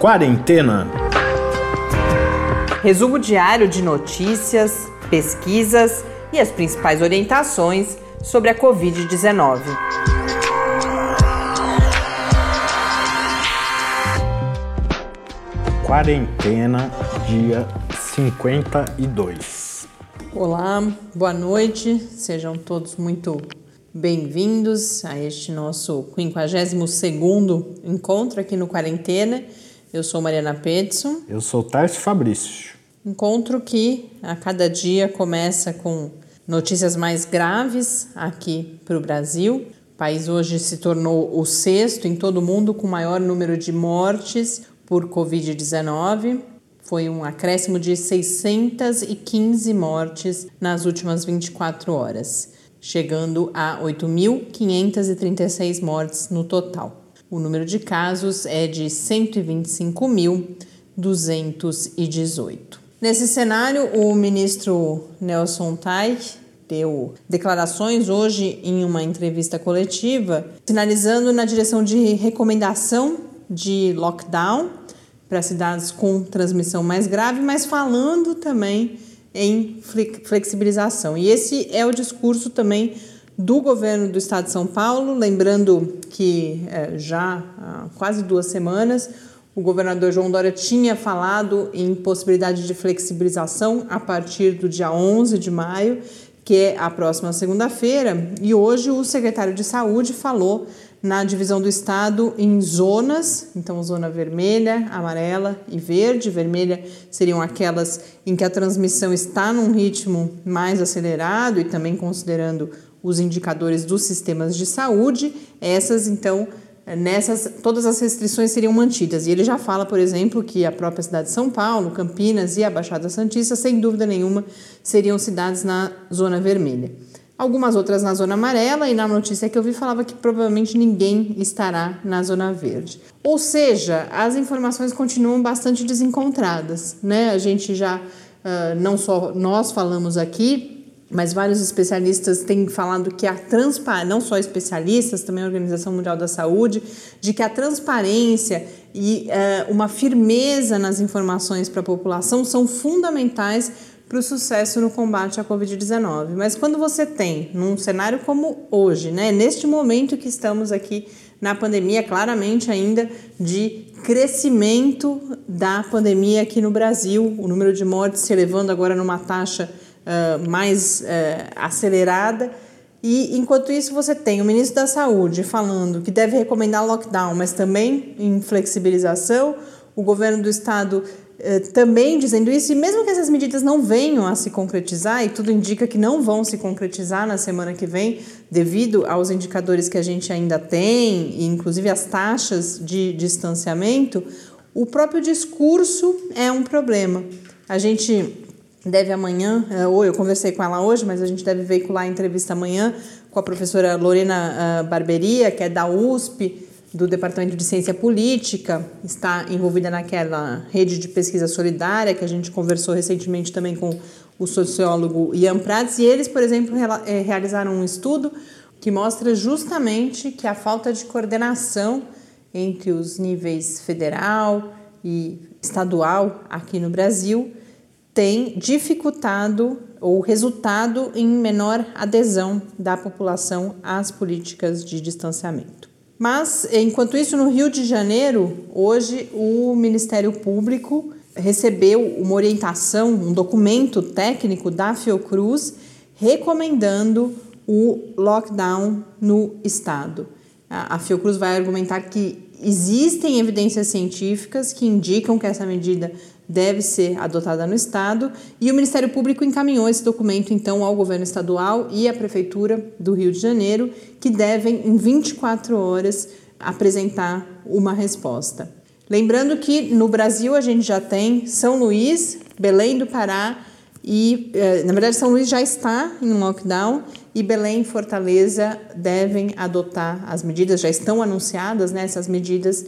Quarentena. Resumo diário de notícias, pesquisas e as principais orientações sobre a Covid-19. Quarentena, dia 52. Olá, boa noite, sejam todos muito bem-vindos a este nosso 52 encontro aqui no Quarentena. Eu sou Mariana Petson. Eu sou Tarso Fabrício. Encontro que a cada dia começa com notícias mais graves aqui para o Brasil. O país hoje se tornou o sexto em todo o mundo com maior número de mortes por Covid-19. Foi um acréscimo de 615 mortes nas últimas 24 horas, chegando a 8.536 mortes no total. O número de casos é de 125.218. Nesse cenário, o ministro Nelson Teich deu declarações hoje em uma entrevista coletiva, sinalizando na direção de recomendação de lockdown para cidades com transmissão mais grave, mas falando também em flexibilização. E esse é o discurso também do governo do estado de São Paulo, lembrando que é, já há quase duas semanas o governador João Dória tinha falado em possibilidade de flexibilização a partir do dia 11 de maio, que é a próxima segunda-feira, e hoje o secretário de Saúde falou na divisão do estado em zonas, então zona vermelha, amarela e verde. Vermelha seriam aquelas em que a transmissão está num ritmo mais acelerado e também considerando os indicadores dos sistemas de saúde. Essas, então, nessas, todas as restrições seriam mantidas. E ele já fala, por exemplo, que a própria cidade de São Paulo, Campinas e a Baixada Santista, sem dúvida nenhuma, seriam cidades na zona vermelha. Algumas outras na zona amarela, e na notícia que eu vi falava que provavelmente ninguém estará na zona verde. Ou seja, as informações continuam bastante desencontradas, né? A gente já, uh, não só nós falamos aqui, mas vários especialistas têm falado que a transparência, não só especialistas, também a Organização Mundial da Saúde, de que a transparência e uh, uma firmeza nas informações para a população são fundamentais para o sucesso no combate à Covid-19. Mas quando você tem, num cenário como hoje, né, neste momento que estamos aqui na pandemia, claramente ainda de crescimento da pandemia aqui no Brasil, o número de mortes se elevando agora numa taxa mais uh, acelerada. E enquanto isso, você tem o ministro da Saúde falando que deve recomendar lockdown, mas também em flexibilização, o governo do estado uh, também dizendo isso, e mesmo que essas medidas não venham a se concretizar, e tudo indica que não vão se concretizar na semana que vem, devido aos indicadores que a gente ainda tem, e inclusive as taxas de distanciamento, o próprio discurso é um problema. A gente deve amanhã, é, ou eu conversei com ela hoje, mas a gente deve veicular a entrevista amanhã com a professora Lorena Barberia, que é da USP, do Departamento de Ciência Política, está envolvida naquela rede de pesquisa solidária que a gente conversou recentemente também com o sociólogo Ian Prats, e eles, por exemplo, é, realizaram um estudo que mostra justamente que a falta de coordenação entre os níveis federal e estadual aqui no Brasil tem dificultado ou resultado em menor adesão da população às políticas de distanciamento. Mas, enquanto isso, no Rio de Janeiro, hoje o Ministério Público recebeu uma orientação, um documento técnico da Fiocruz recomendando o lockdown no estado. A Fiocruz vai argumentar que existem evidências científicas que indicam que essa medida deve ser adotada no Estado e o Ministério Público encaminhou esse documento então ao governo estadual e à Prefeitura do Rio de Janeiro, que devem em 24 horas apresentar uma resposta. Lembrando que no Brasil a gente já tem São Luís, Belém do Pará e, eh, na verdade, São Luís já está em lockdown e Belém e Fortaleza devem adotar as medidas, já estão anunciadas né, essas medidas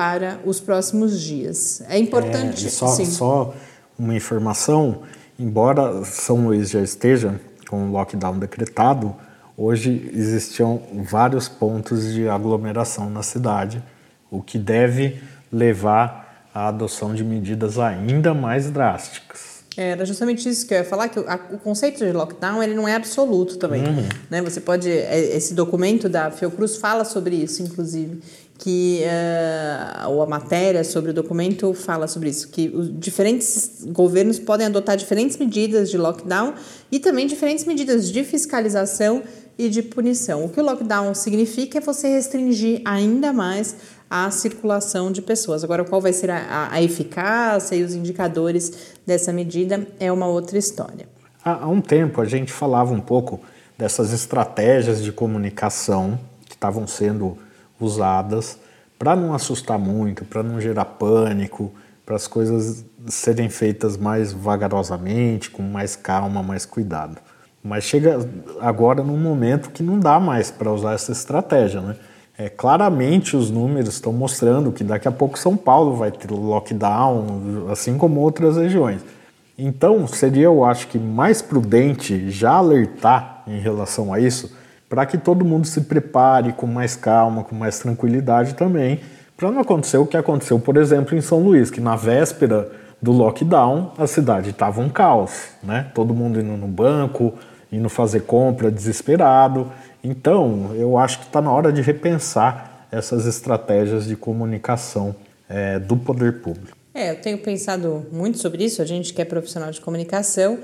para os próximos dias. É importante. É, só, só uma informação: embora São Luís já esteja com o lockdown decretado, hoje existiam vários pontos de aglomeração na cidade, o que deve levar a adoção de medidas ainda mais drásticas. Era justamente isso que eu ia falar, que o conceito de lockdown ele não é absoluto também. Uhum. Né? Você pode. É, esse documento da Fiocruz fala sobre isso, inclusive. Que, uh, ou a matéria sobre o documento fala sobre isso, que os diferentes governos podem adotar diferentes medidas de lockdown e também diferentes medidas de fiscalização e de punição. O que o lockdown significa é você restringir ainda mais a circulação de pessoas. Agora, qual vai ser a, a eficácia e os indicadores dessa medida é uma outra história. Há, há um tempo a gente falava um pouco dessas estratégias de comunicação que estavam sendo usadas para não assustar muito, para não gerar pânico, para as coisas serem feitas mais vagarosamente, com mais calma, mais cuidado. Mas chega agora num momento que não dá mais para usar essa estratégia, né? É, claramente os números estão mostrando que daqui a pouco São Paulo vai ter lockdown, assim como outras regiões. Então seria, eu acho que mais prudente já alertar em relação a isso, para que todo mundo se prepare com mais calma, com mais tranquilidade também, para não acontecer o que aconteceu, por exemplo, em São Luís, que na véspera do lockdown a cidade estava um caos, né? Todo mundo indo no banco, indo fazer compra desesperado. Então, eu acho que está na hora de repensar essas estratégias de comunicação é, do poder público. É, eu tenho pensado muito sobre isso. A gente que é profissional de comunicação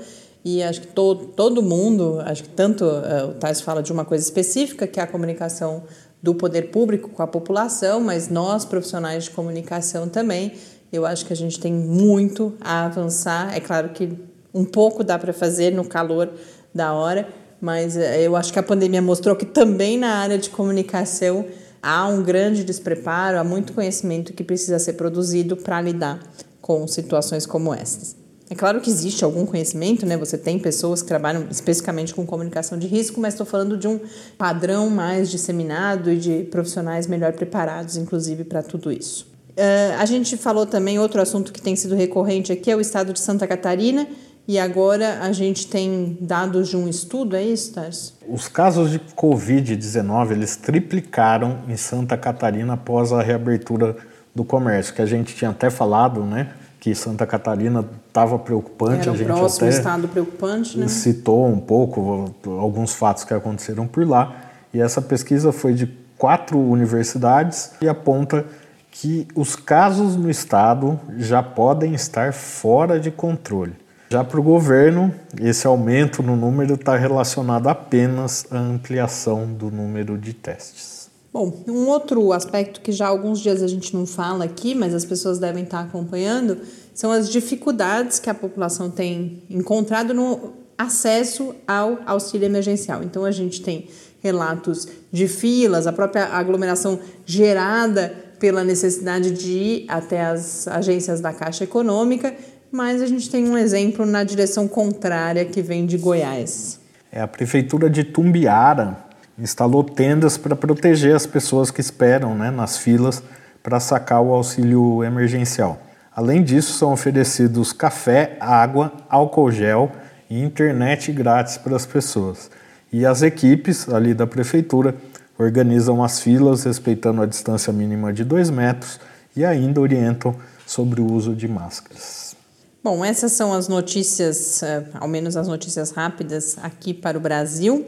e acho que todo, todo mundo, acho que tanto uh, o Tais fala de uma coisa específica, que é a comunicação do poder público com a população, mas nós, profissionais de comunicação também, eu acho que a gente tem muito a avançar. É claro que um pouco dá para fazer no calor da hora, mas eh, eu acho que a pandemia mostrou que também na área de comunicação há um grande despreparo, há muito conhecimento que precisa ser produzido para lidar com situações como essas. É claro que existe algum conhecimento, né? Você tem pessoas que trabalham especificamente com comunicação de risco, mas estou falando de um padrão mais disseminado e de profissionais melhor preparados, inclusive, para tudo isso. Uh, a gente falou também, outro assunto que tem sido recorrente aqui é o estado de Santa Catarina, e agora a gente tem dados de um estudo, é isso, Tarso? Os casos de Covid-19 eles triplicaram em Santa Catarina após a reabertura do comércio, que a gente tinha até falado, né? Que Santa Catarina estava preocupante. Era o a gente próximo estado preocupante, né? Citou um pouco alguns fatos que aconteceram por lá. E essa pesquisa foi de quatro universidades e aponta que os casos no estado já podem estar fora de controle. Já para o governo, esse aumento no número está relacionado apenas à ampliação do número de testes. Bom, um outro aspecto que já há alguns dias a gente não fala aqui, mas as pessoas devem estar acompanhando, são as dificuldades que a população tem encontrado no acesso ao auxílio emergencial. Então a gente tem relatos de filas, a própria aglomeração gerada pela necessidade de ir até as agências da Caixa Econômica mas a gente tem um exemplo na direção contrária que vem de Goiás. É, a prefeitura de Tumbiara instalou tendas para proteger as pessoas que esperam né, nas filas para sacar o auxílio emergencial. Além disso, são oferecidos café, água, álcool gel e internet grátis para as pessoas. E as equipes ali da prefeitura organizam as filas respeitando a distância mínima de 2 metros e ainda orientam sobre o uso de máscaras. Bom, essas são as notícias, eh, ao menos as notícias rápidas aqui para o Brasil.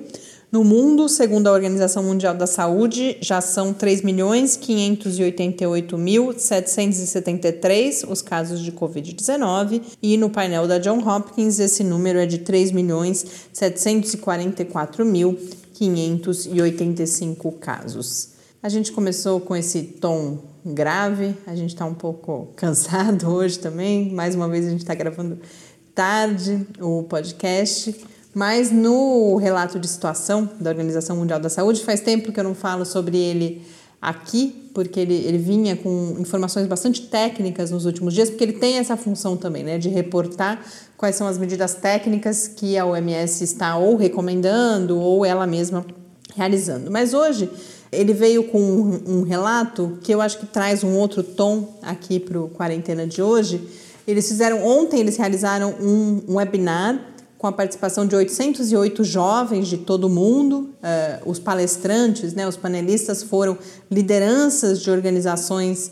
No mundo, segundo a Organização Mundial da Saúde, já são 3.588.773 os casos de Covid-19 e no painel da John Hopkins esse número é de 3.744.585 casos. A gente começou com esse tom grave, a gente está um pouco cansado hoje também. Mais uma vez a gente está gravando tarde o podcast. Mas no relato de situação da Organização Mundial da Saúde, faz tempo que eu não falo sobre ele aqui, porque ele, ele vinha com informações bastante técnicas nos últimos dias, porque ele tem essa função também, né, de reportar quais são as medidas técnicas que a OMS está ou recomendando ou ela mesma realizando. Mas hoje ele veio com um, um relato que eu acho que traz um outro tom aqui para o quarentena de hoje. Eles fizeram ontem, eles realizaram um, um webinar com a participação de 808 jovens de todo o mundo. Uh, os palestrantes, né, os panelistas foram lideranças de organizações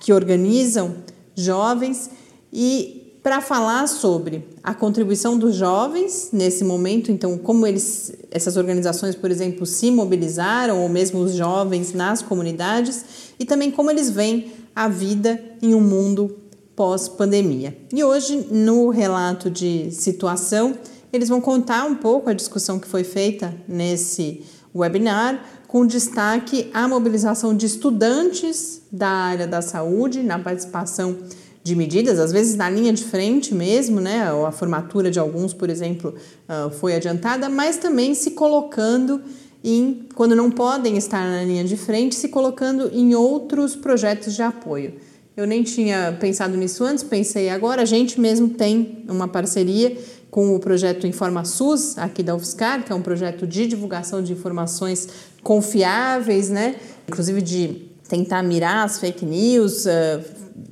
que organizam jovens e para falar sobre a contribuição dos jovens nesse momento, então como eles, essas organizações, por exemplo, se mobilizaram ou mesmo os jovens nas comunidades e também como eles veem a vida em um mundo pós-pandemia. E hoje no relato de situação eles vão contar um pouco a discussão que foi feita nesse webinar, com destaque à mobilização de estudantes da área da saúde na participação de medidas, às vezes na linha de frente mesmo, né? A formatura de alguns, por exemplo, ah, foi adiantada, mas também se colocando em, quando não podem estar na linha de frente, se colocando em outros projetos de apoio. Eu nem tinha pensado nisso antes, pensei agora. A gente mesmo tem uma parceria com o projeto InformaSUS, aqui da UFSCar, que é um projeto de divulgação de informações confiáveis, né? Inclusive de tentar mirar as fake news, uh,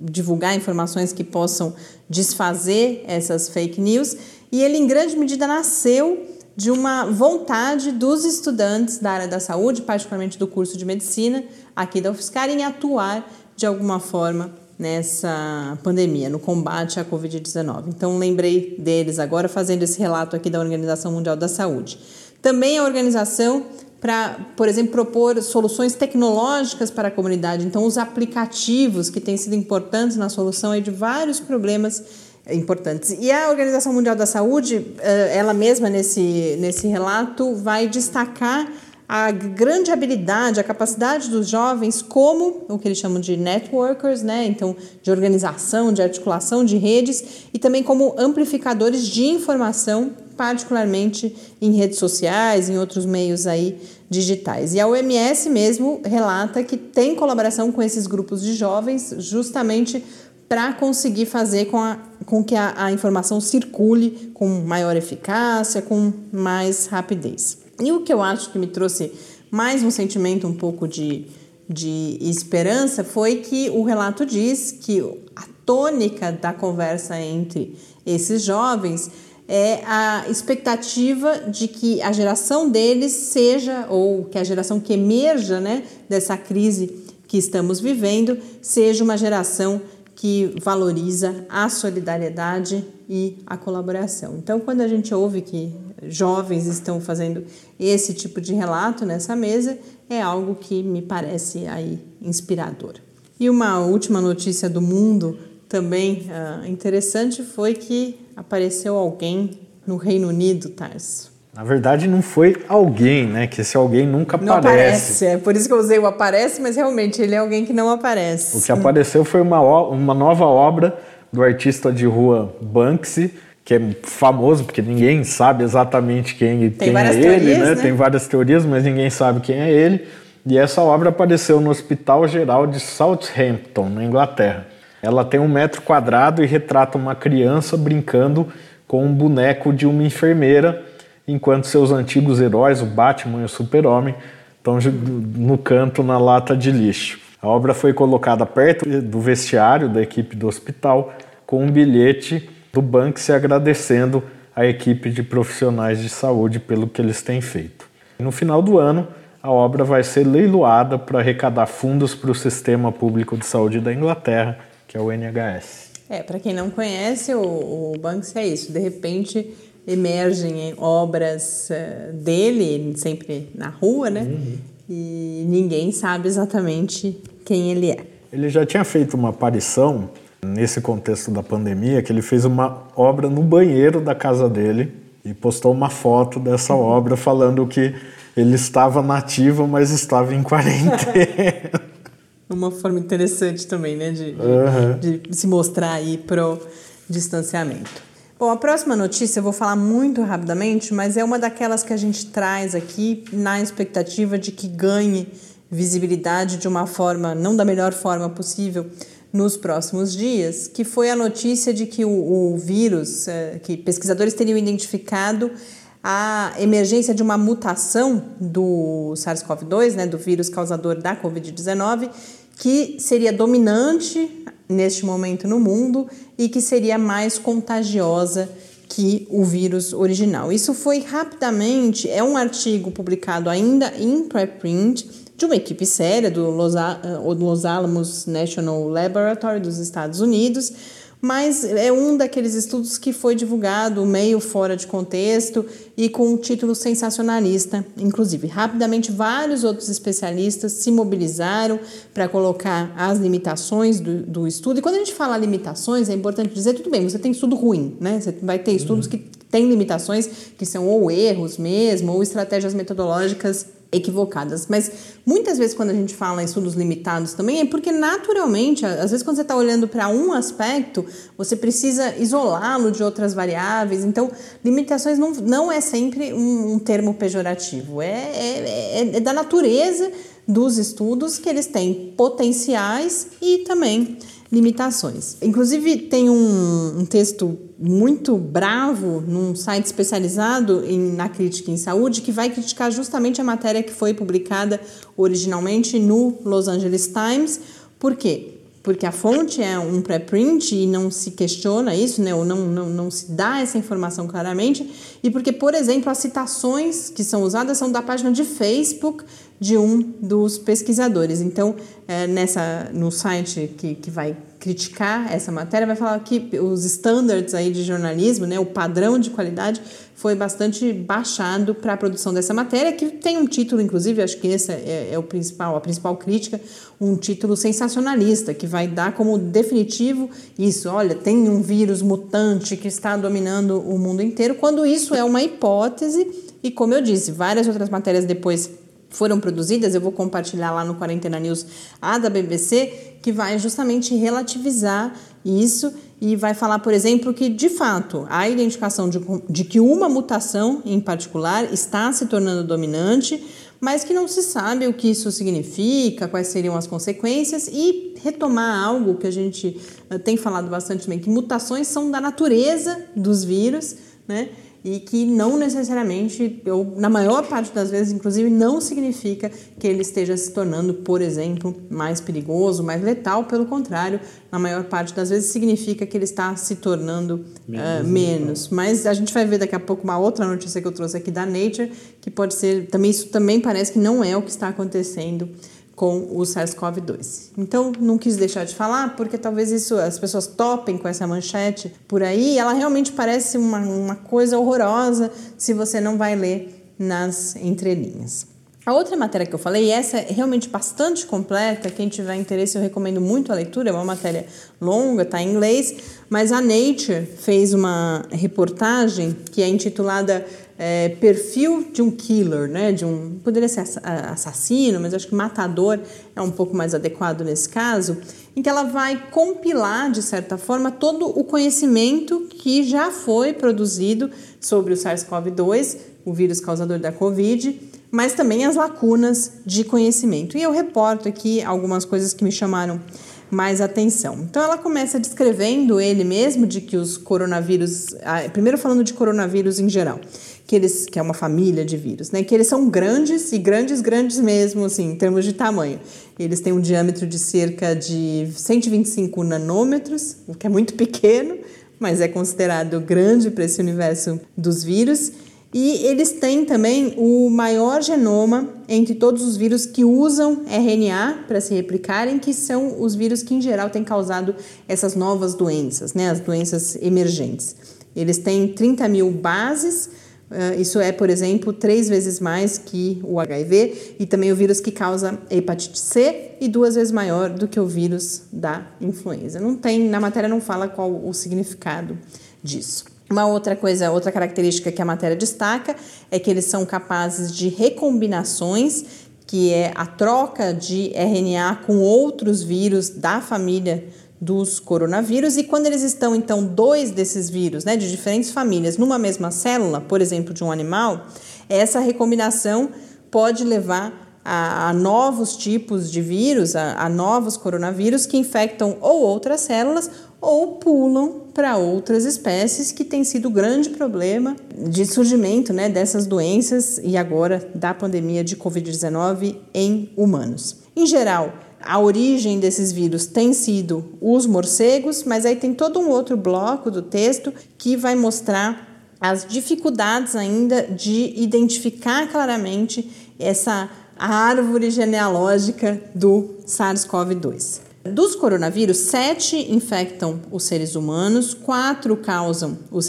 divulgar informações que possam desfazer essas fake news. E ele, em grande medida, nasceu de uma vontade dos estudantes da área da saúde, particularmente do curso de medicina aqui da UFSCar, em atuar de alguma forma nessa pandemia, no combate à Covid-19. Então, lembrei deles agora fazendo esse relato aqui da Organização Mundial da Saúde. Também a organização para, por exemplo, propor soluções tecnológicas para a comunidade. Então, os aplicativos que têm sido importantes na solução de vários problemas importantes. E a Organização Mundial da Saúde, eh, ela mesma nesse, nesse relato, vai destacar a grande habilidade, a capacidade dos jovens como o que eles chamam de networkers, né? Então, de organização, de articulação de redes e também como amplificadores de informação particularmente em redes sociais, em outros meios aí digitais. E a OMS mesmo relata que tem colaboração com esses grupos de jovens justamente para conseguir fazer com, a, com que a, a informação circule com maior eficácia, com mais rapidez. E o que eu acho que me trouxe mais um sentimento um pouco de, de esperança foi que o relato diz que a tônica da conversa entre esses jovens é a expectativa de que a geração deles seja, ou que a geração que emerja né, dessa crise que estamos vivendo, seja uma geração que valoriza a solidariedade e a colaboração. Então, quando a gente ouve que jovens estão fazendo esse tipo de relato nessa mesa, é algo que me parece aí inspirador. E uma última notícia do mundo também uh, interessante foi que apareceu alguém no Reino Unido, Tarso. Na verdade, não foi alguém, né? Que esse alguém nunca não aparece. aparece. É por isso que eu usei o aparece, mas realmente ele é alguém que não aparece. O que apareceu foi uma, uma nova obra do artista de rua Banksy, que é famoso porque ninguém sabe exatamente quem, quem é ele, teorias, né? né? Tem várias teorias, mas ninguém sabe quem é ele. E essa obra apareceu no Hospital Geral de Southampton, na Inglaterra. Ela tem um metro quadrado e retrata uma criança brincando com um boneco de uma enfermeira, enquanto seus antigos heróis, o Batman e o Super-Homem, estão no canto na lata de lixo. A obra foi colocada perto do vestiário da equipe do hospital com um bilhete do Banksy agradecendo a equipe de profissionais de saúde pelo que eles têm feito. No final do ano, a obra vai ser leiloada para arrecadar fundos para o Sistema Público de Saúde da Inglaterra que é o NHS. É, para quem não conhece, o, o Banksy é isso. De repente emergem obras uh, dele, sempre na rua, né? Uhum. E ninguém sabe exatamente quem ele é. Ele já tinha feito uma aparição nesse contexto da pandemia, que ele fez uma obra no banheiro da casa dele e postou uma foto dessa uhum. obra falando que ele estava nativo, mas estava em quarentena. uma forma interessante também, né, de, uhum. de, de se mostrar aí pro distanciamento. Bom, a próxima notícia eu vou falar muito rapidamente, mas é uma daquelas que a gente traz aqui na expectativa de que ganhe visibilidade de uma forma, não da melhor forma possível, nos próximos dias, que foi a notícia de que o, o vírus, é, que pesquisadores teriam identificado a emergência de uma mutação do SARS-CoV-2, né, do vírus causador da Covid-19, que seria dominante neste momento no mundo e que seria mais contagiosa que o vírus original. Isso foi rapidamente, é um artigo publicado ainda em preprint de uma equipe séria do do Los Alamos National Laboratory dos Estados Unidos, mas é um daqueles estudos que foi divulgado meio fora de contexto e com um título sensacionalista. Inclusive, rapidamente, vários outros especialistas se mobilizaram para colocar as limitações do, do, estudo. E quando a gente fala limitações, é importante dizer: tudo bem, você tem estudo ruim, né? Você vai ter estudos que têm limitações, que são ou erros mesmo, ou estratégias metodológicas equivocadas. Mas muitas vezes, quando a gente fala em estudos limitados também, é porque naturalmente, às vezes, quando você está olhando para um aspecto, você precisa isolá-lo de outras variáveis. Então, limitações não, não é sempre um, um termo pejorativo, é, é, é, é da natureza dos estudos que eles têm potenciais e também limitações. Inclusive, tem um, um texto muito bravo num site especializado em, na crítica em saúde que vai criticar justamente a matéria que foi publicada originalmente no Los Angeles Times. Por quê? Porque a fonte é um pré-print e não se questiona isso, né? ou não, não, não se dá essa informação claramente, e porque, por exemplo, as citações que são usadas são da página de Facebook de um dos pesquisadores. Então, é, nessa, no site que, que vai criticar essa matéria, vai falar que os standards aí de jornalismo, né, o padrão de qualidade, foi bastante baixado para a produção dessa matéria, que tem um título, inclusive, acho que esse é, é o principal, a principal crítica, um título sensacionalista, que vai dar como definitivo isso, olha, tem um vírus mutante que está dominando o mundo inteiro, quando isso é uma hipótese, e como eu disse, várias outras matérias depois foram produzidas, eu vou compartilhar lá no Quarentena News a da BBC, que vai justamente relativizar isso e vai falar, por exemplo, que de fato a identificação de, de que uma mutação em particular está se tornando dominante, mas que não se sabe o que isso significa, quais seriam as consequências e retomar algo que a gente eh, tem falado bastante também, que mutações são da natureza dos vírus, né? E que não necessariamente, ou na maior parte das vezes, inclusive, não significa que ele esteja se tornando, por exemplo, mais perigoso, mais letal. Pelo contrário, na maior parte das vezes significa que ele está se tornando menos. Uh, menos. Mas a gente vai ver daqui a pouco uma outra notícia que eu trouxe aqui da Nature, que pode ser, também isso também parece que não é o que está acontecendo com o SARS-CoV-2. Então, não quis deixar de falar, porque talvez isso as pessoas topem com essa manchete por aí. Ela realmente parece uma, uma coisa horrorosa se você não vai ler nas entrelinhas. A outra matéria que eu falei, essa é realmente bastante completa, quem tiver interesse eu recomendo muito a leitura, é uma matéria longa, está em inglês, mas a Nature fez uma reportagem que é intitulada é, Perfil de um Killer, né? De um, poderia ser assassino, mas acho que matador é um pouco mais adequado nesse caso, em que ela vai compilar, de certa forma, todo o conhecimento que já foi produzido sobre o SARS-CoV-2, o vírus causador da Covid, mas também as lacunas de conhecimento. E eu reporto aqui algumas coisas que me chamaram mais atenção. Então ela começa descrevendo ele mesmo de que os coronavírus, primeiro falando de coronavírus em geral, que eles que é uma família de vírus, né? Que eles são grandes e grandes, grandes mesmo, assim, em termos de tamanho. Eles têm um diâmetro de cerca de 125 nanômetros, o que é muito pequeno, mas é considerado grande para esse universo dos vírus. E eles têm também o maior genoma entre todos os vírus que usam RNA para se replicarem, que são os vírus que, em geral, têm causado essas novas doenças, né, as doenças emergentes. Eles têm 30 mil bases, isso é, por exemplo, três vezes mais que o HIV, e também o vírus que causa hepatite C, e duas vezes maior do que o vírus da influenza. Não tem, na matéria não fala qual o significado disso. Uma outra coisa, outra característica que a matéria destaca é que eles são capazes de recombinações, que é a troca de RNA com outros vírus da família dos coronavírus e quando eles estão então dois desses vírus, né, de diferentes famílias numa mesma célula, por exemplo, de um animal, essa recombinação pode levar a, a novos tipos de vírus, a, a novos coronavírus que infectam ou outras células ou pulam para outras espécies que tem sido o grande problema de surgimento né, dessas doenças e agora da pandemia de Covid-19 em humanos. Em geral, a origem desses vírus tem sido os morcegos, mas aí tem todo um outro bloco do texto que vai mostrar as dificuldades ainda de identificar claramente essa árvore genealógica do SARS-CoV-2. Dos coronavírus, sete infectam os seres humanos, quatro causam os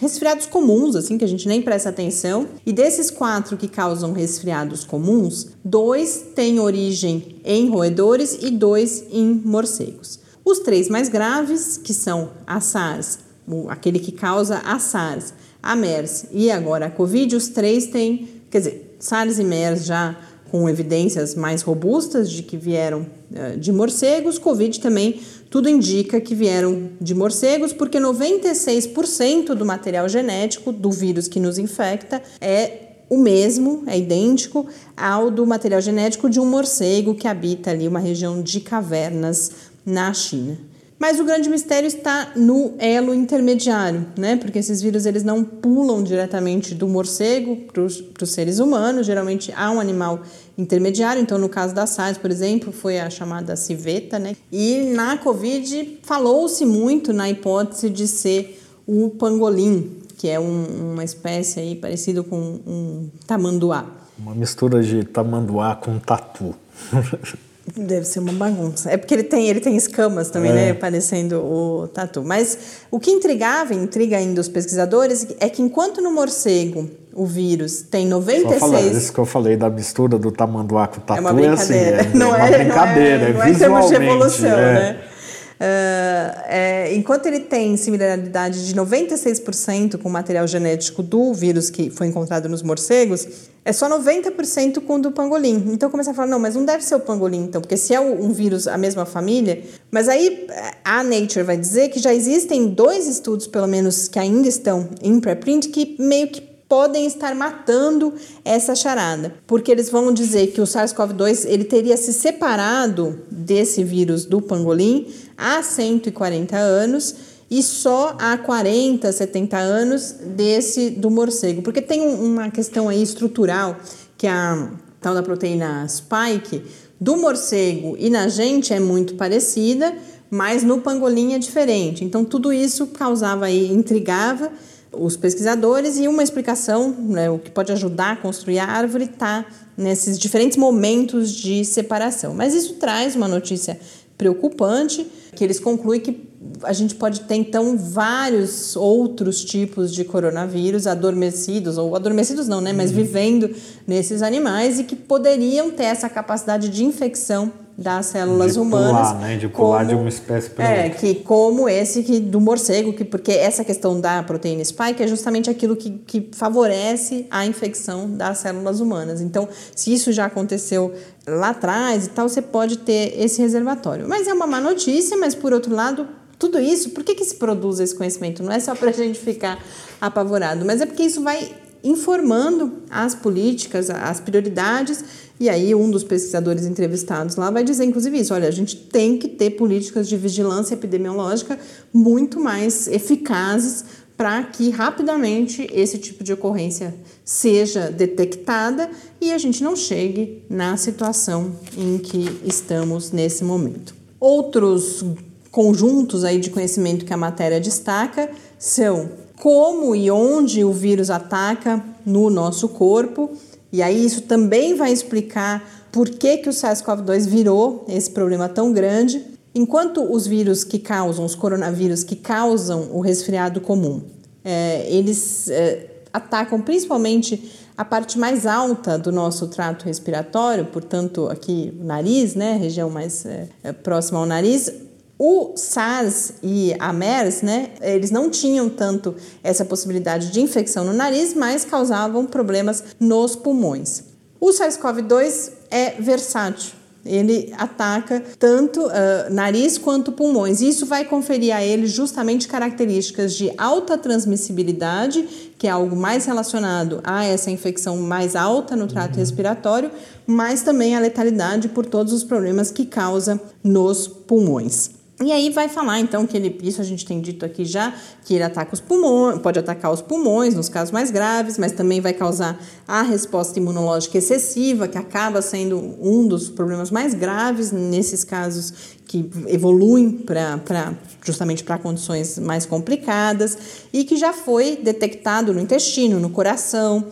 resfriados comuns, assim que a gente nem presta atenção. E desses quatro que causam resfriados comuns, dois têm origem em roedores e dois em morcegos. Os três mais graves, que são a SARS, aquele que causa a SARS, a MERS e agora a Covid, os três têm, quer dizer, SARS e MERS já com evidências mais robustas de que vieram uh, de morcegos, Covid também tudo indica que vieram de morcegos, porque 96% do material genético do vírus que nos infecta é o mesmo, é idêntico ao do material genético de um morcego que habita ali uma região de cavernas na China. Mas o grande mistério está no elo intermediário, né? Porque esses vírus eles não pulam diretamente do morcego para os seres humanos. Geralmente há um animal intermediário. Então, no caso da SARS, por exemplo, foi a chamada civeta, né? E na COVID falou-se muito na hipótese de ser o pangolim, que é um, uma espécie aí parecido com um tamanduá. Uma mistura de tamanduá com tatu. Deve ser uma bagunça. É porque ele tem, ele tem escamas também, é. né? Parecendo o tatu. Mas o que intrigava, intriga ainda os pesquisadores, é que enquanto no morcego o vírus tem 96... Só falar, isso que eu falei da mistura do tamanduá com o tatu é, uma brincadeira. é assim, é, não é, uma brincadeira, não é, não é, visualmente. de evolução, é. né? Uh, é, enquanto ele tem similaridade de 96% com o material genético do vírus que foi encontrado nos morcegos, é só 90% com o do pangolim. Então começa a falar, não, mas não deve ser o pangolim, então, porque se é um vírus a mesma família. Mas aí a Nature vai dizer que já existem dois estudos, pelo menos, que ainda estão em preprint, que meio que podem estar matando essa charada, porque eles vão dizer que o SARS-CoV-2 ele teria se separado desse vírus do pangolim há 140 anos e só há 40, 70 anos desse do morcego, porque tem uma questão aí estrutural que a tal da proteína spike do morcego e na gente é muito parecida, mas no pangolim é diferente. Então tudo isso causava aí intrigava os pesquisadores e uma explicação, né, o que pode ajudar a construir a árvore, está nesses diferentes momentos de separação. Mas isso traz uma notícia preocupante, que eles concluem que a gente pode ter então vários outros tipos de coronavírus adormecidos, ou adormecidos não, né, mas uhum. vivendo nesses animais e que poderiam ter essa capacidade de infecção das células de humanas. Pular, né? De pular como, de uma espécie para é, outra. que como esse que, do morcego, que, porque essa questão da proteína spike é justamente aquilo que, que favorece a infecção das células humanas. Então, se isso já aconteceu lá atrás e tal, você pode ter esse reservatório. Mas é uma má notícia, mas por outro lado, tudo isso, por que, que se produz esse conhecimento? Não é só para a gente ficar apavorado, mas é porque isso vai informando as políticas, as prioridades e aí um dos pesquisadores entrevistados lá vai dizer, inclusive, isso: olha, a gente tem que ter políticas de vigilância epidemiológica muito mais eficazes para que rapidamente esse tipo de ocorrência seja detectada e a gente não chegue na situação em que estamos nesse momento. Outros conjuntos aí de conhecimento que a matéria destaca são como e onde o vírus ataca no nosso corpo e aí isso também vai explicar por que, que o SARS-CoV-2 virou esse problema tão grande, enquanto os vírus que causam, os coronavírus que causam o resfriado comum, é, eles é, atacam principalmente a parte mais alta do nosso trato respiratório, portanto, aqui o nariz, né, região mais é, é próxima ao nariz. O SARS e a MERS, né, eles não tinham tanto essa possibilidade de infecção no nariz, mas causavam problemas nos pulmões. O SARS-CoV-2 é versátil. Ele ataca tanto uh, nariz quanto pulmões. Isso vai conferir a ele justamente características de alta transmissibilidade, que é algo mais relacionado a essa infecção mais alta no trato uhum. respiratório, mas também a letalidade por todos os problemas que causa nos pulmões. E aí vai falar então que ele, isso a gente tem dito aqui já, que ele ataca os pulmões, pode atacar os pulmões nos casos mais graves, mas também vai causar a resposta imunológica excessiva, que acaba sendo um dos problemas mais graves nesses casos que evoluem para justamente para condições mais complicadas e que já foi detectado no intestino, no coração,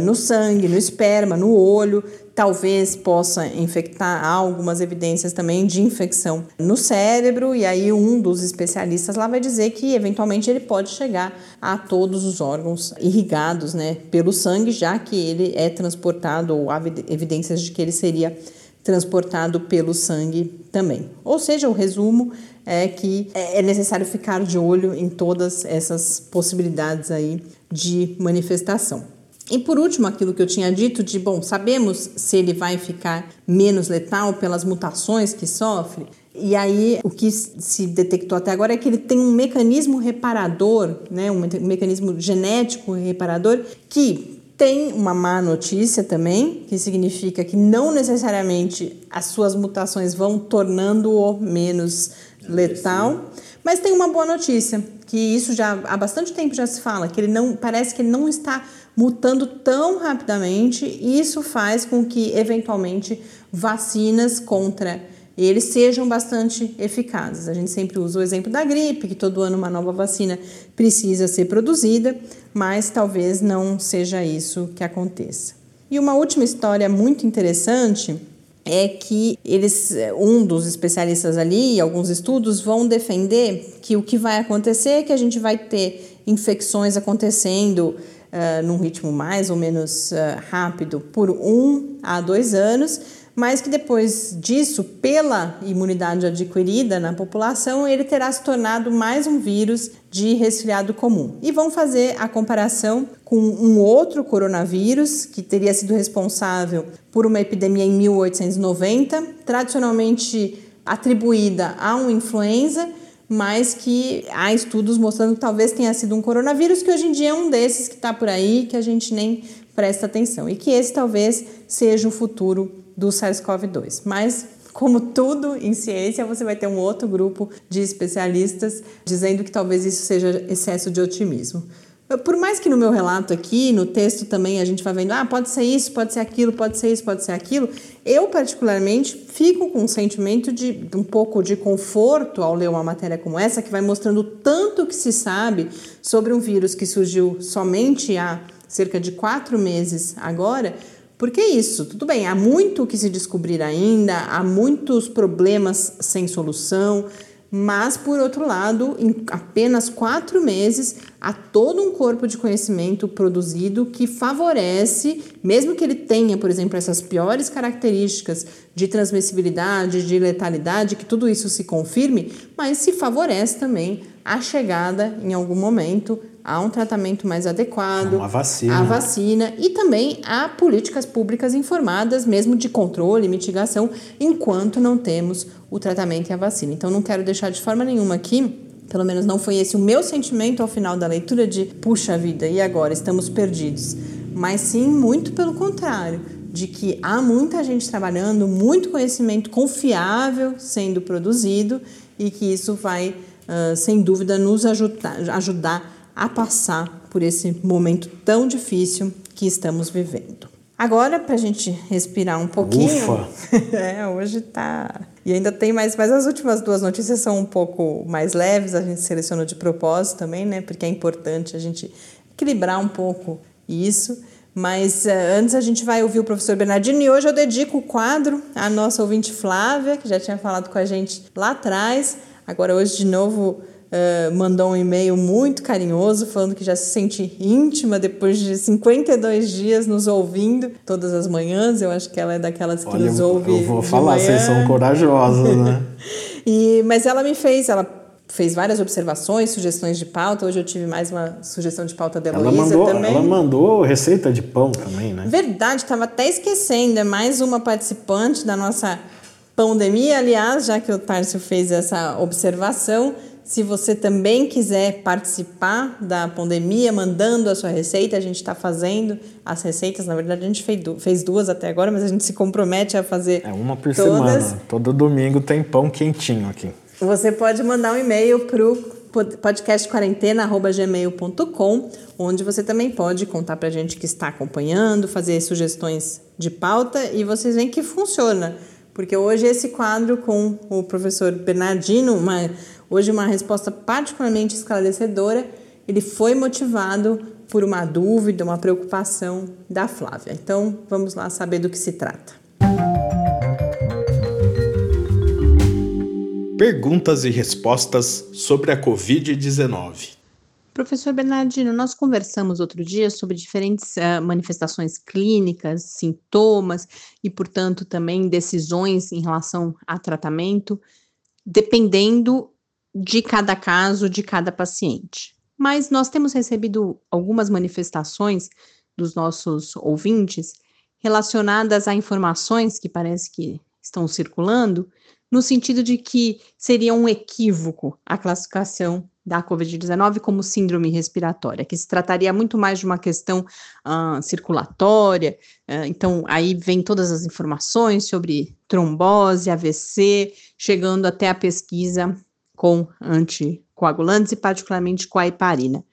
no sangue, no esperma, no olho, talvez possa infectar. Há algumas evidências também de infecção no cérebro, e aí um dos especialistas lá vai dizer que eventualmente ele pode chegar a todos os órgãos irrigados né, pelo sangue, já que ele é transportado, ou há evidências de que ele seria transportado pelo sangue também. Ou seja, o resumo é que é necessário ficar de olho em todas essas possibilidades aí de manifestação. E por último, aquilo que eu tinha dito de, bom, sabemos se ele vai ficar menos letal pelas mutações que sofre. E aí, o que se detectou até agora é que ele tem um mecanismo reparador, né, um mecanismo genético reparador, que tem uma má notícia também, que significa que não necessariamente as suas mutações vão tornando-o menos letal, mas tem uma boa notícia, que isso já há bastante tempo já se fala, que ele não parece que ele não está mutando tão rapidamente, isso faz com que, eventualmente, vacinas contra eles sejam bastante eficazes. A gente sempre usa o exemplo da gripe, que todo ano uma nova vacina precisa ser produzida, mas talvez não seja isso que aconteça. E uma última história muito interessante é que eles, um dos especialistas ali, alguns estudos vão defender que o que vai acontecer é que a gente vai ter infecções acontecendo uh, num ritmo mais ou menos uh, rápido por um a dois anos, mas que depois disso, pela imunidade adquirida na população, ele terá se tornado mais um vírus de resfriado comum. E vão fazer a comparação com um outro coronavírus que teria sido responsável por uma epidemia em 1890, tradicionalmente atribuída a uma influenza mas que há estudos mostrando que talvez tenha sido um coronavírus, que hoje em dia é um desses que está por aí, que a gente nem presta atenção, e que esse talvez seja o futuro do SARS-CoV-2. Mas, como tudo em ciência, você vai ter um outro grupo de especialistas dizendo que talvez isso seja excesso de otimismo. Por mais que no meu relato aqui, no texto também a gente vai vendo, ah, pode ser isso, pode ser aquilo, pode ser isso, pode ser aquilo, eu particularmente fico com um sentimento de um pouco de conforto ao ler uma matéria como essa, que vai mostrando tanto que se sabe sobre um vírus que surgiu somente há cerca de quatro meses agora, porque é isso, tudo bem, há muito que se descobrir ainda, há muitos problemas sem solução, mas, por outro lado, em apenas quatro meses, há todo um corpo de conhecimento produzido que favorece, mesmo que ele tenha, por exemplo, essas piores características de transmissibilidade, de letalidade, que tudo isso se confirme, mas se favorece também a chegada, em algum momento, a um tratamento mais adequado, uma vacina. a vacina e também a políticas públicas informadas, mesmo de controle e mitigação, enquanto não temos o tratamento e a vacina. Então, não quero deixar de forma nenhuma aqui pelo menos não foi esse o meu sentimento ao final da leitura de puxa vida, e agora estamos perdidos. Mas sim, muito pelo contrário, de que há muita gente trabalhando, muito conhecimento confiável sendo produzido e que isso vai, sem dúvida, nos ajudar, ajudar a passar por esse momento tão difícil que estamos vivendo. Agora, para a gente respirar um pouquinho. Ufa! é, hoje tá. E ainda tem mais, mas as últimas duas notícias são um pouco mais leves, a gente selecionou de propósito também, né? Porque é importante a gente equilibrar um pouco isso. Mas uh, antes a gente vai ouvir o professor Bernardino e hoje eu dedico o quadro à nossa ouvinte Flávia, que já tinha falado com a gente lá atrás. Agora, hoje, de novo, Uh, mandou um e-mail muito carinhoso falando que já se sente íntima depois de 52 dias nos ouvindo todas as manhãs. Eu acho que ela é daquelas que Olha, nos ouve. Eu vou falar, vocês são corajosos, né? e, mas ela me fez, ela fez várias observações, sugestões de pauta. Hoje eu tive mais uma sugestão de pauta da Heloísa ela mandou, também. Ela mandou receita de pão também, né? Verdade, estava até esquecendo. É mais uma participante da nossa pandemia. Aliás, já que o Tárcio fez essa observação, se você também quiser participar da pandemia, mandando a sua receita, a gente está fazendo as receitas. Na verdade, a gente fez duas até agora, mas a gente se compromete a fazer. É uma por todas. semana. Todo domingo tem pão quentinho aqui. Você pode mandar um e-mail para o podcastquarentena.gmail.com, onde você também pode contar para a gente que está acompanhando, fazer sugestões de pauta e vocês veem que funciona. Porque hoje esse quadro com o professor Bernardino, uma Hoje, uma resposta particularmente esclarecedora. Ele foi motivado por uma dúvida, uma preocupação da Flávia. Então, vamos lá saber do que se trata. Perguntas e respostas sobre a Covid-19. Professor Bernardino, nós conversamos outro dia sobre diferentes uh, manifestações clínicas, sintomas e, portanto, também decisões em relação a tratamento, dependendo de cada caso, de cada paciente. Mas nós temos recebido algumas manifestações dos nossos ouvintes relacionadas a informações que parece que estão circulando, no sentido de que seria um equívoco a classificação da Covid-19 como síndrome respiratória, que se trataria muito mais de uma questão uh, circulatória. Uh, então, aí vem todas as informações sobre trombose, AVC, chegando até a pesquisa com anticoagulantes e particularmente com a heparina.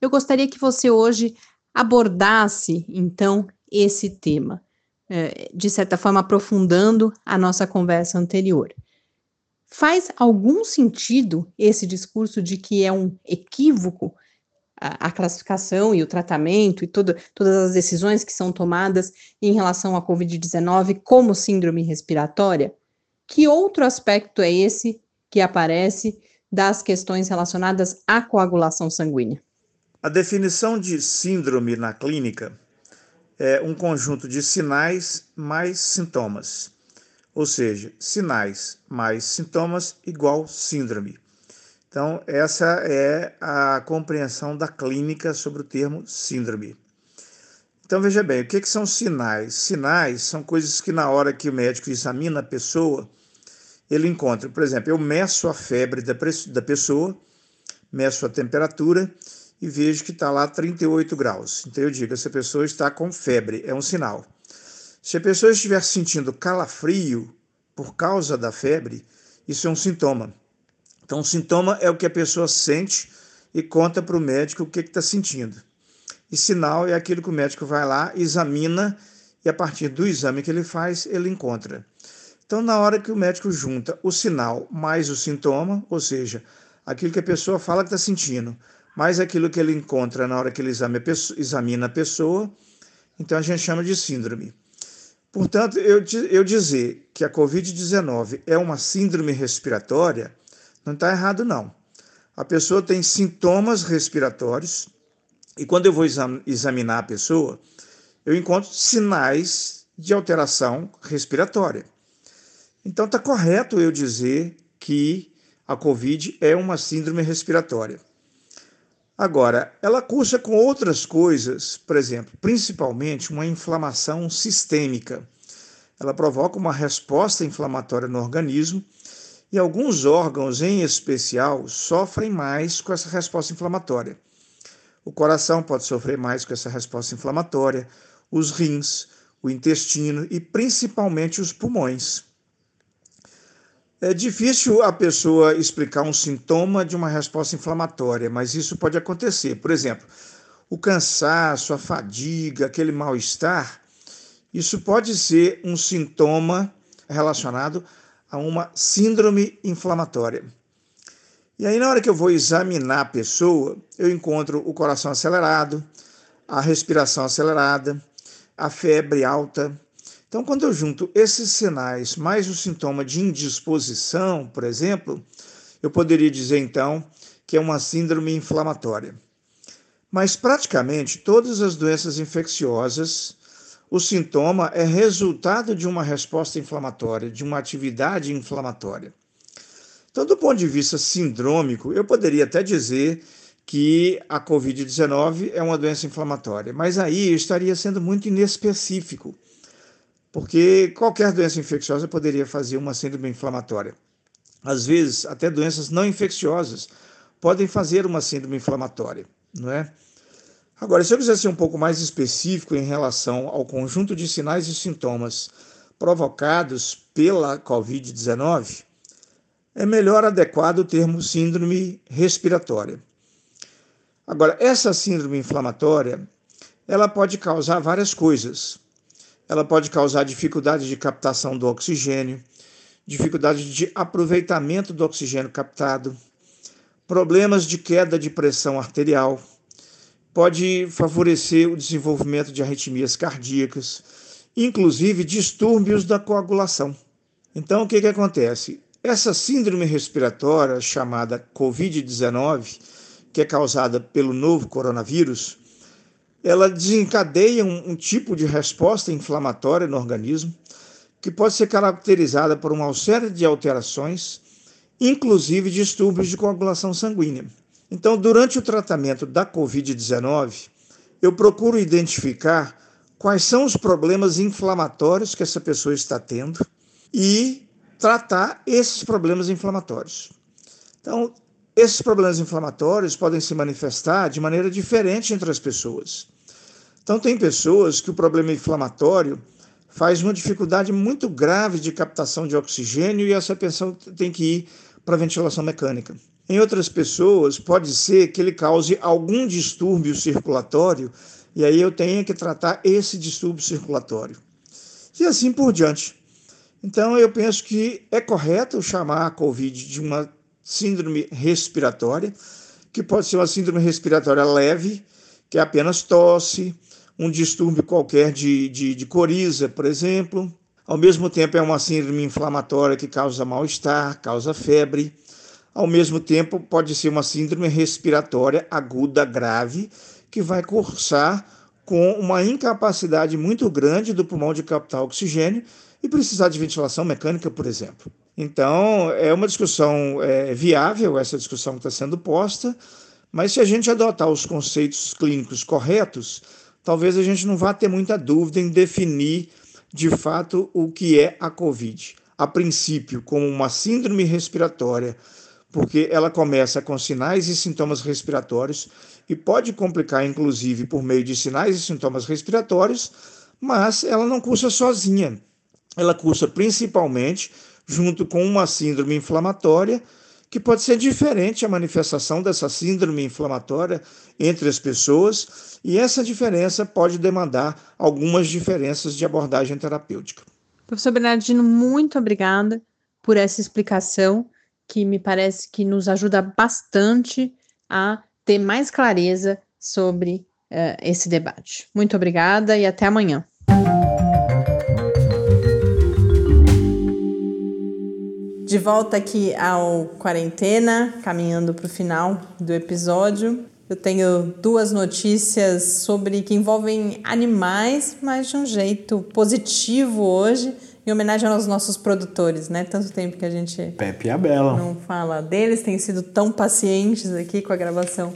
Eu gostaria que você hoje abordasse, então, esse tema, eh, de certa forma aprofundando a nossa conversa anterior. Faz algum sentido esse discurso de que é um equívoco a, a classificação e o tratamento e todas as decisões que são tomadas em relação à Covid-19 como síndrome respiratória? Que outro aspecto é esse que aparece das questões relacionadas à coagulação sanguínea. A definição de síndrome na clínica é um conjunto de sinais mais sintomas. Ou seja, sinais mais sintomas igual síndrome. Então, essa é a compreensão da clínica sobre o termo síndrome. Então, veja bem, o que, que são sinais? Sinais são coisas que, na hora que o médico examina a pessoa, ele encontra, por exemplo, eu meço a febre da, da pessoa, meço a temperatura e vejo que está lá 38 graus. Então eu digo, essa pessoa está com febre, é um sinal. Se a pessoa estiver sentindo calafrio por causa da febre, isso é um sintoma. Então, sintoma é o que a pessoa sente e conta para o médico o que está sentindo. E sinal é aquilo que o médico vai lá, examina e a partir do exame que ele faz, ele encontra. Então, na hora que o médico junta o sinal mais o sintoma, ou seja, aquilo que a pessoa fala que está sentindo, mais aquilo que ele encontra na hora que ele examina a pessoa, então a gente chama de síndrome. Portanto, eu, eu dizer que a Covid-19 é uma síndrome respiratória, não está errado, não. A pessoa tem sintomas respiratórios, e quando eu vou examinar a pessoa, eu encontro sinais de alteração respiratória. Então está correto eu dizer que a COVID é uma síndrome respiratória. Agora, ela cursa com outras coisas, por exemplo, principalmente uma inflamação sistêmica. Ela provoca uma resposta inflamatória no organismo e alguns órgãos, em especial, sofrem mais com essa resposta inflamatória. O coração pode sofrer mais com essa resposta inflamatória, os rins, o intestino e principalmente os pulmões. É difícil a pessoa explicar um sintoma de uma resposta inflamatória, mas isso pode acontecer. Por exemplo, o cansaço, a fadiga, aquele mal-estar, isso pode ser um sintoma relacionado a uma síndrome inflamatória. E aí, na hora que eu vou examinar a pessoa, eu encontro o coração acelerado, a respiração acelerada, a febre alta, então, quando eu junto esses sinais mais o sintoma de indisposição, por exemplo, eu poderia dizer então que é uma síndrome inflamatória. Mas praticamente todas as doenças infecciosas, o sintoma é resultado de uma resposta inflamatória, de uma atividade inflamatória. Então, do ponto de vista sindrômico, eu poderia até dizer que a Covid-19 é uma doença inflamatória, mas aí estaria sendo muito inespecífico porque qualquer doença infecciosa poderia fazer uma síndrome inflamatória. Às vezes, até doenças não infecciosas podem fazer uma síndrome inflamatória, não é? Agora, se eu quiser ser um pouco mais específico em relação ao conjunto de sinais e sintomas provocados pela COVID-19, é melhor adequado o termo síndrome respiratória. Agora, essa síndrome inflamatória, ela pode causar várias coisas ela pode causar dificuldade de captação do oxigênio, dificuldade de aproveitamento do oxigênio captado, problemas de queda de pressão arterial, pode favorecer o desenvolvimento de arritmias cardíacas, inclusive distúrbios da coagulação. Então, o que, que acontece? Essa síndrome respiratória chamada Covid-19, que é causada pelo novo coronavírus, ela desencadeia um, um, tipo de resposta inflamatória no organismo que pode ser caracterizada por uma série de alterações, inclusive distúrbios de coagulação sanguínea. Então, durante o tratamento da Covid-19, eu procuro identificar quais são os problemas inflamatórios que essa pessoa está tendo e tratar esses problemas inflamatórios. Então, esses problemas inflamatórios podem se manifestar de maneira diferente entre as pessoas. Então, tem pessoas que o problema inflamatório faz uma dificuldade muito grave de captação de oxigênio e essa pessoa tem que ir para ventilação mecânica. Em outras pessoas, pode ser que ele cause algum distúrbio circulatório e aí eu tenho que tratar esse distúrbio circulatório. E assim por diante. Então, eu penso que é correto chamar a Covid de uma síndrome respiratória, que pode ser uma síndrome respiratória leve, que é apenas tosse, um distúrbio qualquer de, de, de coriza, por exemplo. Ao mesmo tempo, é uma síndrome inflamatória que causa mal-estar, causa febre. Ao mesmo tempo, pode ser uma síndrome respiratória aguda grave, que vai cursar com uma incapacidade muito grande do pulmão de captar oxigênio e precisar de ventilação mecânica, por exemplo. Então, é uma discussão é, viável, essa discussão que está sendo posta, mas se a gente adotar os conceitos clínicos corretos, talvez a gente não vá ter muita dúvida em definir de fato o que é a Covid. A princípio, como uma síndrome respiratória, porque ela começa com sinais e sintomas respiratórios e pode complicar, inclusive, por meio de sinais e sintomas respiratórios, mas ela não cursa sozinha ela cursa principalmente junto com uma síndrome inflamatória, que pode ser diferente a manifestação dessa síndrome inflamatória entre as pessoas, e essa diferença pode demandar algumas diferenças de abordagem terapêutica. Professor Bernardino, muito obrigada por essa explicação que me parece que nos ajuda bastante a ter mais clareza sobre uh, esse debate. Muito obrigada e até amanhã. De volta aqui ao Quarentena, caminhando para o final do episódio. Eu tenho duas notícias sobre que envolvem animais, mas de um jeito positivo hoje, em homenagem aos nossos produtores, né? Tanto tempo que a gente Pepe e a Bela. não fala deles, têm sido tão pacientes aqui com a gravação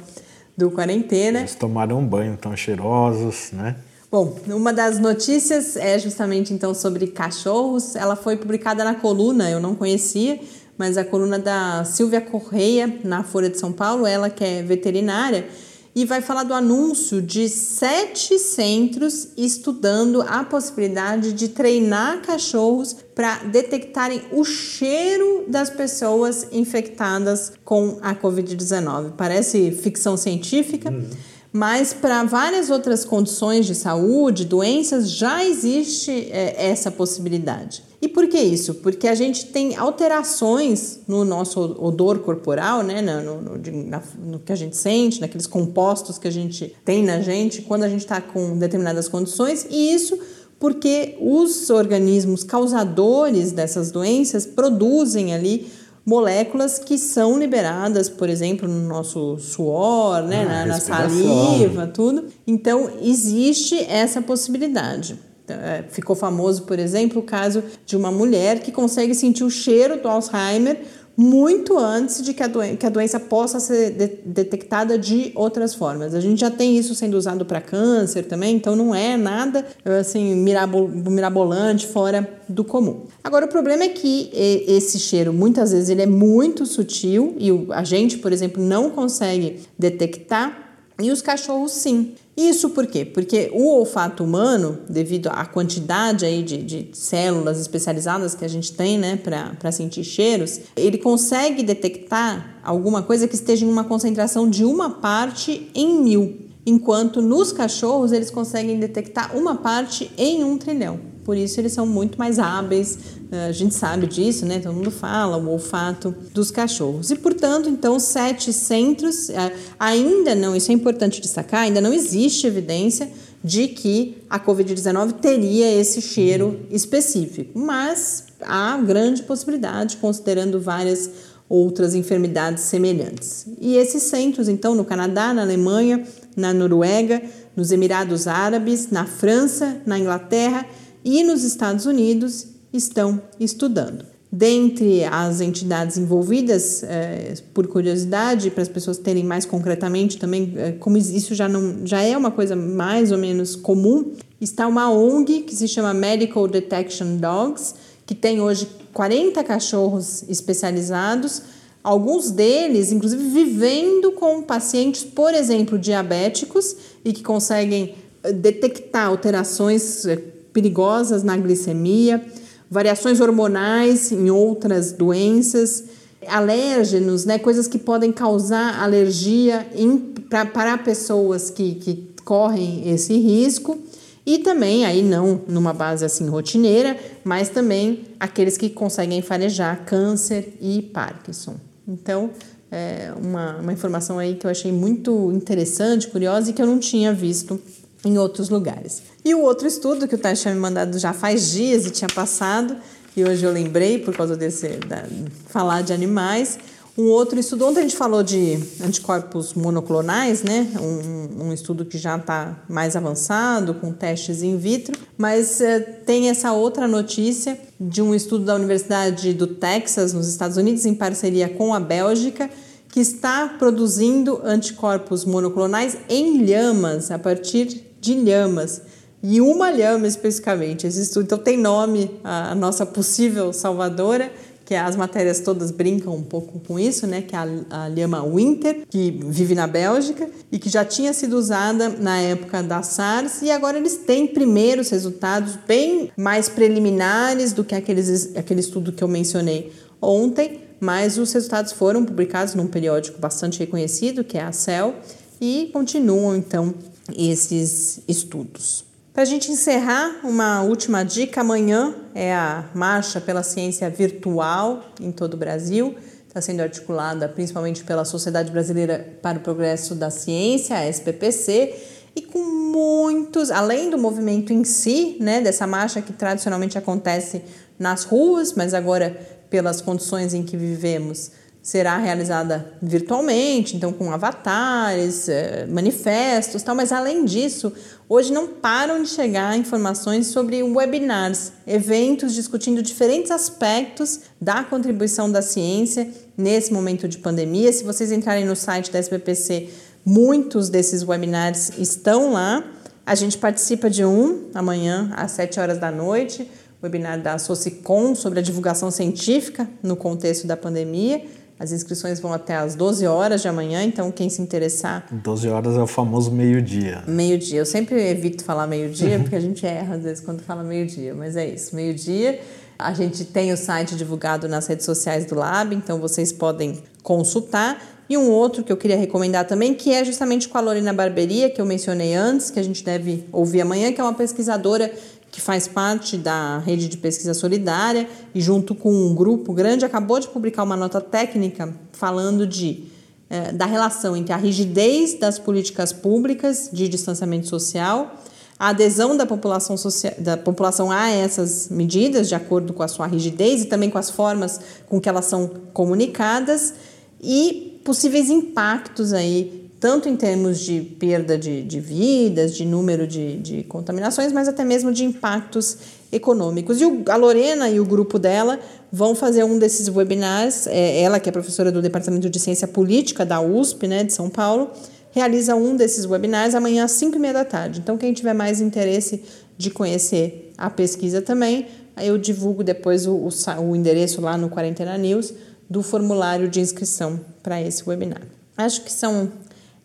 do Quarentena. Eles tomaram um banho tão cheirosos, né? Bom, uma das notícias é justamente então sobre cachorros. Ela foi publicada na coluna, eu não conhecia, mas a coluna da Silvia Correia, na Folha de São Paulo, ela que é veterinária, e vai falar do anúncio de sete centros estudando a possibilidade de treinar cachorros para detectarem o cheiro das pessoas infectadas com a Covid-19. Parece ficção científica. Hum mas para várias outras condições de saúde, doenças, já existe é, essa possibilidade. E por que isso? Porque a gente tem alterações no nosso odor corporal, né? No, no, na, no que a gente sente, naqueles compostos que a gente tem na gente quando a gente está com determinadas condições, e isso porque os organismos causadores dessas doenças produzem ali moléculas que são liberadas, por exemplo, no nosso suor, né, ah, na, na saliva, tudo. Então, existe essa possibilidade. É, ficou famoso, por exemplo, o caso de uma mulher que consegue sentir o cheiro do Alzheimer muito antes de que a, que a doença possa ser de detectada de outras formas. A gente já tem isso sendo usado para câncer também, então não é nada assim mirabol mirabolante, fora do comum. Agora, o problema é que esse cheiro, muitas vezes, ele é muito sutil e a gente, por exemplo, não consegue detectar e os cachorros sim. Isso por quê? Porque o olfato humano, devido à quantidade aí de, de células especializadas que a gente tem né, para sentir cheiros, ele consegue detectar alguma coisa que esteja em uma concentração de uma parte em mil, enquanto nos cachorros eles conseguem detectar uma parte em um trilhão. Por isso eles são muito mais hábeis, eh, a gente sabe disso, né? Todo mundo fala, o olfato dos cachorros. E, portanto, então, sete centros, eh, ainda não, isso é importante destacar, ainda não existe evidência de que a Covid-19 teria esse cheiro específico, mas há grande possibilidade, considerando várias outras enfermidades semelhantes. E esses centros, então, no Canadá, na Alemanha, na Noruega, nos Emirados Árabes, na França, na Inglaterra e nos Estados Unidos, estão estudando. Dentre as entidades envolvidas, é, por curiosidade, para as pessoas terem mais concretamente também, é, como isso já, não, já é uma coisa mais ou menos comum, está uma ONG que se chama Medical Detection Dogs, que tem hoje 40 cachorros especializados, alguns deles, inclusive, vivendo com pacientes, por exemplo, diabéticos e que conseguem eh, detectar alterações eh, perigosas na glicemia, variações hormonais em outras doenças, alérgenos, né, coisas que podem causar alergia em, pra, para pessoas que, que correm esse risco. E também, aí não numa base assim rotineira, mas também aqueles que conseguem farejar câncer e Parkinson. Então, é uma, uma informação aí que eu achei muito interessante, curiosa e que eu não tinha visto em outros lugares. E o outro estudo que o Tati tinha me mandado já faz dias e tinha passado, e hoje eu lembrei por causa desse da, falar de animais, um outro estudo, ontem a gente falou de anticorpos monoclonais, né? Um, um estudo que já está mais avançado, com testes in vitro, mas uh, tem essa outra notícia de um estudo da Universidade do Texas, nos Estados Unidos, em parceria com a Bélgica, que está produzindo anticorpos monoclonais em lhamas, a partir de lhamas. E uma lhama especificamente. Esse estudo então tem nome, a nossa possível salvadora que as matérias todas brincam um pouco com isso, né? Que é a, a lhama Winter, que vive na Bélgica e que já tinha sido usada na época da SARS e agora eles têm primeiros resultados bem mais preliminares do que aqueles, aquele estudo que eu mencionei ontem, mas os resultados foram publicados num periódico bastante reconhecido, que é a Cell, e continuam então esses estudos. Para a gente encerrar, uma última dica: amanhã é a Marcha pela Ciência Virtual em todo o Brasil. Está sendo articulada principalmente pela Sociedade Brasileira para o Progresso da Ciência, a SPPC, e com muitos, além do movimento em si, né, dessa marcha que tradicionalmente acontece nas ruas, mas agora pelas condições em que vivemos, será realizada virtualmente, então com avatares, eh, manifestos, tal. Mas além disso, hoje não param de chegar informações sobre webinars, eventos discutindo diferentes aspectos da contribuição da ciência nesse momento de pandemia. Se vocês entrarem no site da SBPC, muitos desses webinars estão lá. A gente participa de um amanhã às 7 horas da noite, webinar da Socicom sobre a divulgação científica no contexto da pandemia. As inscrições vão até às 12 horas de amanhã, então quem se interessar. 12 horas é o famoso meio-dia. Meio-dia. Eu sempre evito falar meio-dia, porque a gente erra às vezes quando fala meio-dia, mas é isso, meio-dia. A gente tem o site divulgado nas redes sociais do Lab, então vocês podem consultar. E um outro que eu queria recomendar também, que é justamente com a Lorena Barberia, que eu mencionei antes, que a gente deve ouvir amanhã, que é uma pesquisadora que faz parte da rede de pesquisa solidária e junto com um grupo grande acabou de publicar uma nota técnica falando de eh, da relação entre a rigidez das políticas públicas de distanciamento social, a adesão da população, social, da população a essas medidas, de acordo com a sua rigidez e também com as formas com que elas são comunicadas, e possíveis impactos aí tanto em termos de perda de, de vidas, de número de, de contaminações, mas até mesmo de impactos econômicos. E o, a Lorena e o grupo dela vão fazer um desses webinars, é, ela que é professora do Departamento de Ciência Política da USP, né, de São Paulo, realiza um desses webinars amanhã às 5 e meia da tarde. Então, quem tiver mais interesse de conhecer a pesquisa também, eu divulgo depois o, o, o endereço lá no Quarentena News do formulário de inscrição para esse webinar. Acho que são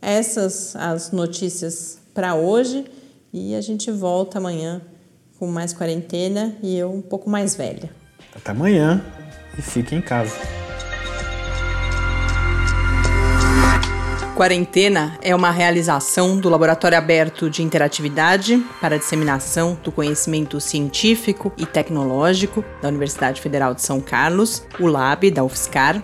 essas as notícias para hoje e a gente volta amanhã com mais quarentena e eu um pouco mais velha. Até amanhã e fique em casa. Quarentena é uma realização do Laboratório Aberto de Interatividade para a Disseminação do Conhecimento Científico e Tecnológico da Universidade Federal de São Carlos, o LAB da UFSCar,